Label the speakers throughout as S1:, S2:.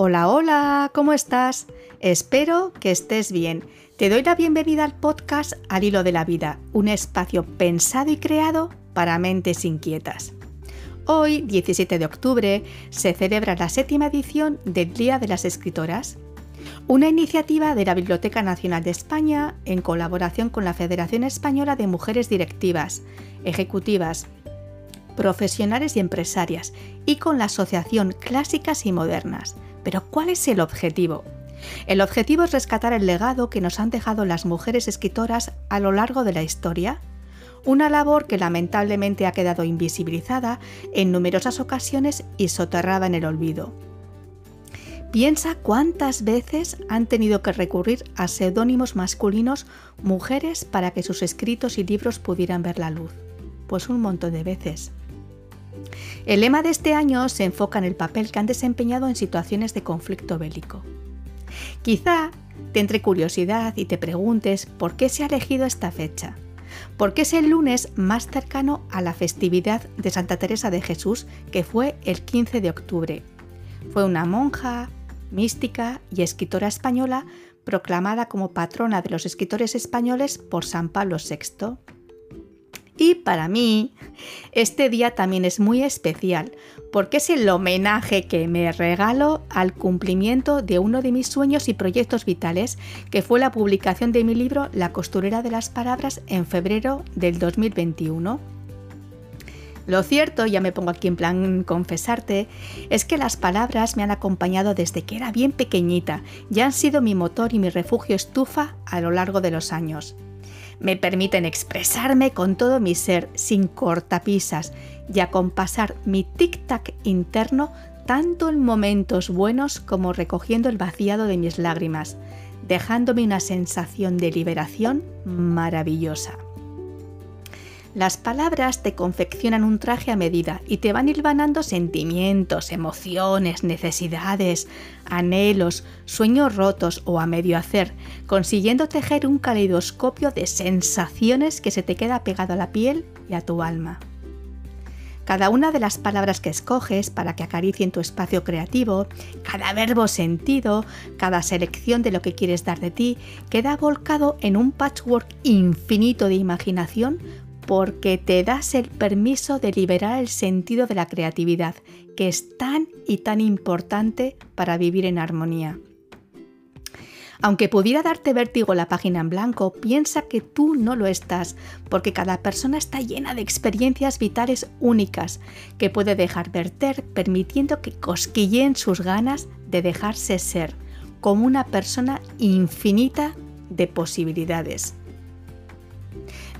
S1: Hola, hola, ¿cómo estás? Espero que estés bien. Te doy la bienvenida al podcast Al Hilo de la Vida, un espacio pensado y creado para mentes inquietas. Hoy, 17 de octubre, se celebra la séptima edición del Día de las Escritoras, una iniciativa de la Biblioteca Nacional de España en colaboración con la Federación Española de Mujeres Directivas, Ejecutivas, Profesionales y Empresarias y con la Asociación Clásicas y Modernas pero ¿cuál es el objetivo? El objetivo es rescatar el legado que nos han dejado las mujeres escritoras a lo largo de la historia, una labor que lamentablemente ha quedado invisibilizada en numerosas ocasiones y soterrada en el olvido. Piensa cuántas veces han tenido que recurrir a seudónimos masculinos mujeres para que sus escritos y libros pudieran ver la luz. Pues un montón de veces. El lema de este año se enfoca en el papel que han desempeñado en situaciones de conflicto bélico. Quizá te entre curiosidad y te preguntes por qué se ha elegido esta fecha. Porque es el lunes más cercano a la festividad de Santa Teresa de Jesús, que fue el 15 de octubre. Fue una monja, mística y escritora española proclamada como patrona de los escritores españoles por San Pablo VI. Y para mí, este día también es muy especial porque es el homenaje que me regalo al cumplimiento de uno de mis sueños y proyectos vitales, que fue la publicación de mi libro La costurera de las palabras en febrero del 2021. Lo cierto, ya me pongo aquí en plan confesarte, es que las palabras me han acompañado desde que era bien pequeñita y han sido mi motor y mi refugio estufa a lo largo de los años me permiten expresarme con todo mi ser sin cortapisas y acompasar mi tic-tac interno tanto en momentos buenos como recogiendo el vaciado de mis lágrimas, dejándome una sensación de liberación maravillosa. Las palabras te confeccionan un traje a medida y te van hilvanando sentimientos, emociones, necesidades, anhelos, sueños rotos o a medio hacer, consiguiendo tejer un caleidoscopio de sensaciones que se te queda pegado a la piel y a tu alma. Cada una de las palabras que escoges para que acaricien tu espacio creativo, cada verbo sentido, cada selección de lo que quieres dar de ti, queda volcado en un patchwork infinito de imaginación porque te das el permiso de liberar el sentido de la creatividad, que es tan y tan importante para vivir en armonía. Aunque pudiera darte vértigo la página en blanco, piensa que tú no lo estás, porque cada persona está llena de experiencias vitales únicas que puede dejar verter, permitiendo que cosquilleen sus ganas de dejarse ser, como una persona infinita de posibilidades.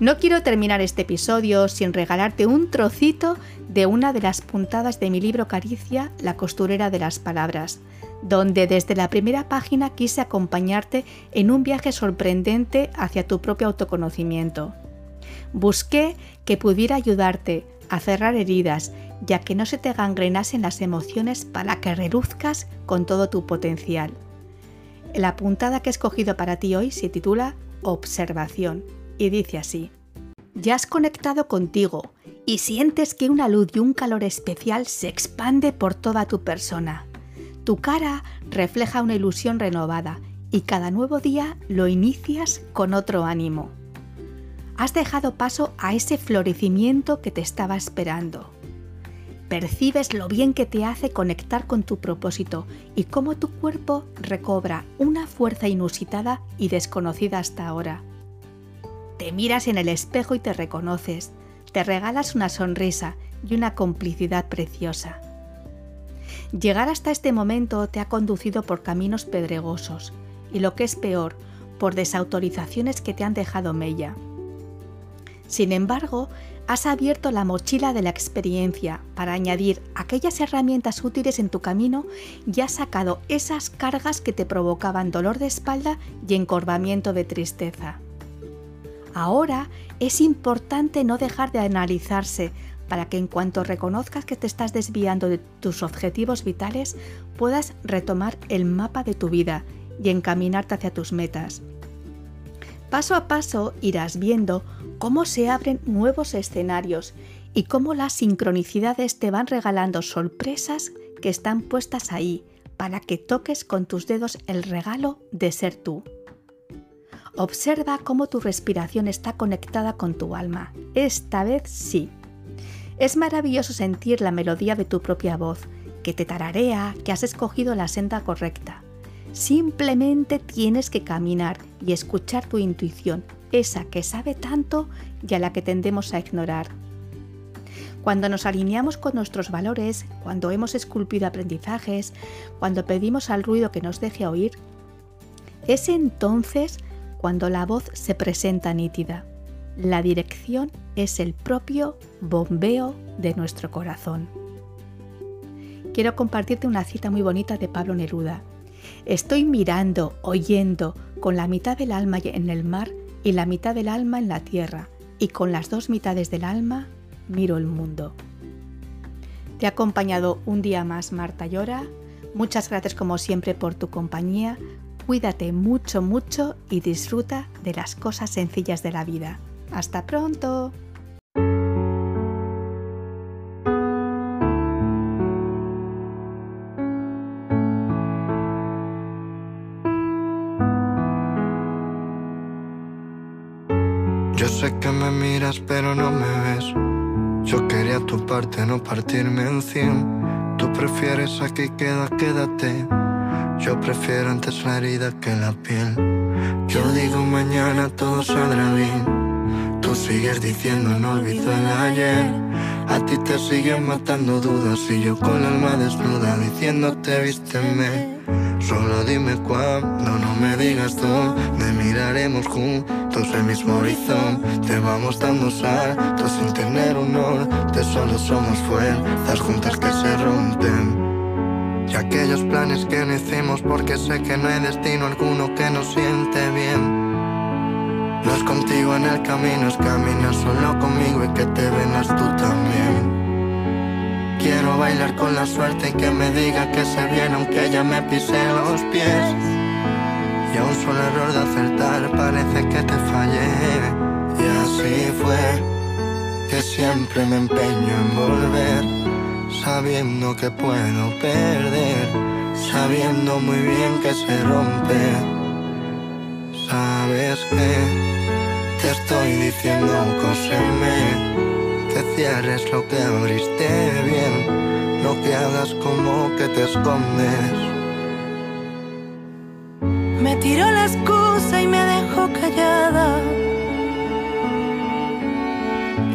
S1: No quiero terminar este episodio sin regalarte un trocito de una de las puntadas de mi libro Caricia, La costurera de las palabras, donde desde la primera página quise acompañarte en un viaje sorprendente hacia tu propio autoconocimiento. Busqué que pudiera ayudarte a cerrar heridas, ya que no se te gangrenasen las emociones para que reluzcas con todo tu potencial. La puntada que he escogido para ti hoy se titula Observación y dice así. Ya has conectado contigo y sientes que una luz y un calor especial se expande por toda tu persona. Tu cara refleja una ilusión renovada y cada nuevo día lo inicias con otro ánimo. Has dejado paso a ese florecimiento que te estaba esperando. Percibes lo bien que te hace conectar con tu propósito y cómo tu cuerpo recobra una fuerza inusitada y desconocida hasta ahora. Miras en el espejo y te reconoces, te regalas una sonrisa y una complicidad preciosa. Llegar hasta este momento te ha conducido por caminos pedregosos y lo que es peor, por desautorizaciones que te han dejado mella. Sin embargo, has abierto la mochila de la experiencia para añadir aquellas herramientas útiles en tu camino y has sacado esas cargas que te provocaban dolor de espalda y encorvamiento de tristeza. Ahora es importante no dejar de analizarse para que en cuanto reconozcas que te estás desviando de tus objetivos vitales, puedas retomar el mapa de tu vida y encaminarte hacia tus metas. Paso a paso irás viendo cómo se abren nuevos escenarios y cómo las sincronicidades te van regalando sorpresas que están puestas ahí para que toques con tus dedos el regalo de ser tú. Observa cómo tu respiración está conectada con tu alma. Esta vez sí. Es maravilloso sentir la melodía de tu propia voz, que te tararea, que has escogido la senda correcta. Simplemente tienes que caminar y escuchar tu intuición, esa que sabe tanto y a la que tendemos a ignorar. Cuando nos alineamos con nuestros valores, cuando hemos esculpido aprendizajes, cuando pedimos al ruido que nos deje oír, es entonces cuando la voz se presenta nítida. La dirección es el propio bombeo de nuestro corazón. Quiero compartirte una cita muy bonita de Pablo Neruda. Estoy mirando, oyendo, con la mitad del alma en el mar y la mitad del alma en la tierra, y con las dos mitades del alma miro el mundo. Te ha acompañado un día más Marta Llora. Muchas gracias como siempre por tu compañía. Cuídate mucho, mucho y disfruta de las cosas sencillas de la vida. Hasta pronto.
S2: Yo sé que me miras pero no me ves. Yo quería tu parte, no partirme en cien. Tú prefieres aquí, queda, quédate. Yo prefiero antes la herida que la piel. Yo digo mañana todo saldrá bien. Tú sigues diciendo no olvido el ayer. A ti te siguen matando dudas y yo con la alma desnuda diciéndote vísteme. Solo dime cuándo, no me digas dónde miraremos juntos el mismo horizonte. Vamos dando saltos sin tener un norte, solo somos fuerzas juntas que se aquellos planes que no hicimos porque sé que no hay destino alguno que nos siente bien. No es contigo en el camino, es caminar solo conmigo y que te vengas tú también. Quiero bailar con la suerte y que me diga que se viene aunque ella me pise los pies. Y a un solo error de acertar parece que te fallé. Y así fue que siempre me empeño en volver, sabiendo que puedo perder, sabiendo muy bien que se rompe. Sabes que te estoy diciendo cóseme que cierres lo que abriste bien, no que hagas como que te escondes.
S3: Me tiró la excusa y me dejó callada.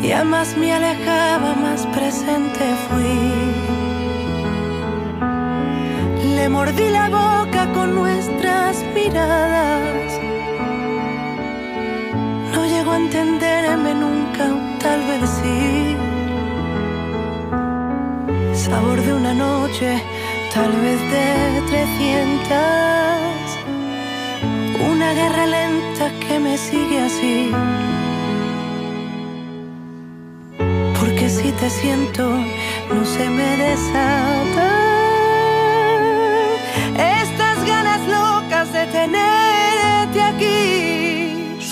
S3: Y a más me alejaba, más presente mordí la boca con nuestras miradas. No llegó a entenderme nunca, tal vez sí. Sabor de una noche, tal vez de trescientas. Una guerra lenta que me sigue así. Porque si te siento, no se me desatan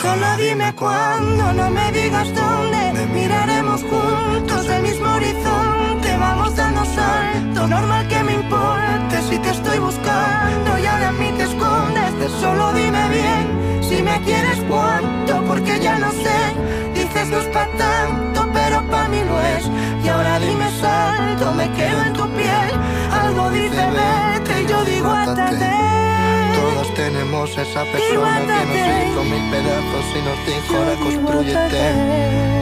S2: Solo dime cuándo, no me digas dónde. Miraremos juntos el mismo horizonte. Vamos dando salto, normal que me importe si te estoy buscando y ahora a mí te escondes. De solo dime bien si me quieres cuánto, porque ya no sé. Dices no es esa persona que nos hizo mil pedazos y nos dijo ahora construyete.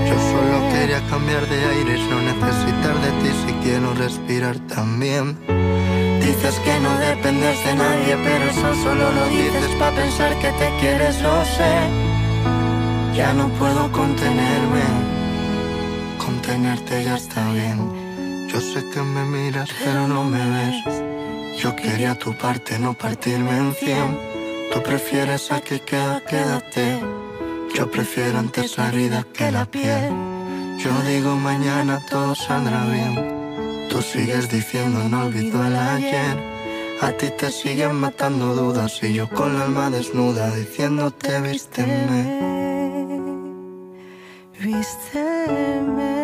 S2: Yo solo quería cambiar de aires, no necesitar de ti si quiero respirar también. Dices que no dependes de nadie, pero eso solo lo dices pa' pensar que te quieres, lo sé. Ya no puedo contenerme, contenerte ya está bien. Yo sé que me miras, pero no me ves. Yo quería tu parte, no partirme en cien. Tú prefieres a que queda, quédate. Yo prefiero antes la herida que la piel. Yo digo mañana todo saldrá bien. Tú sigues diciendo no olvido el ayer. A ti te siguen matando dudas y yo con la alma desnuda diciéndote vísteme. Vísteme.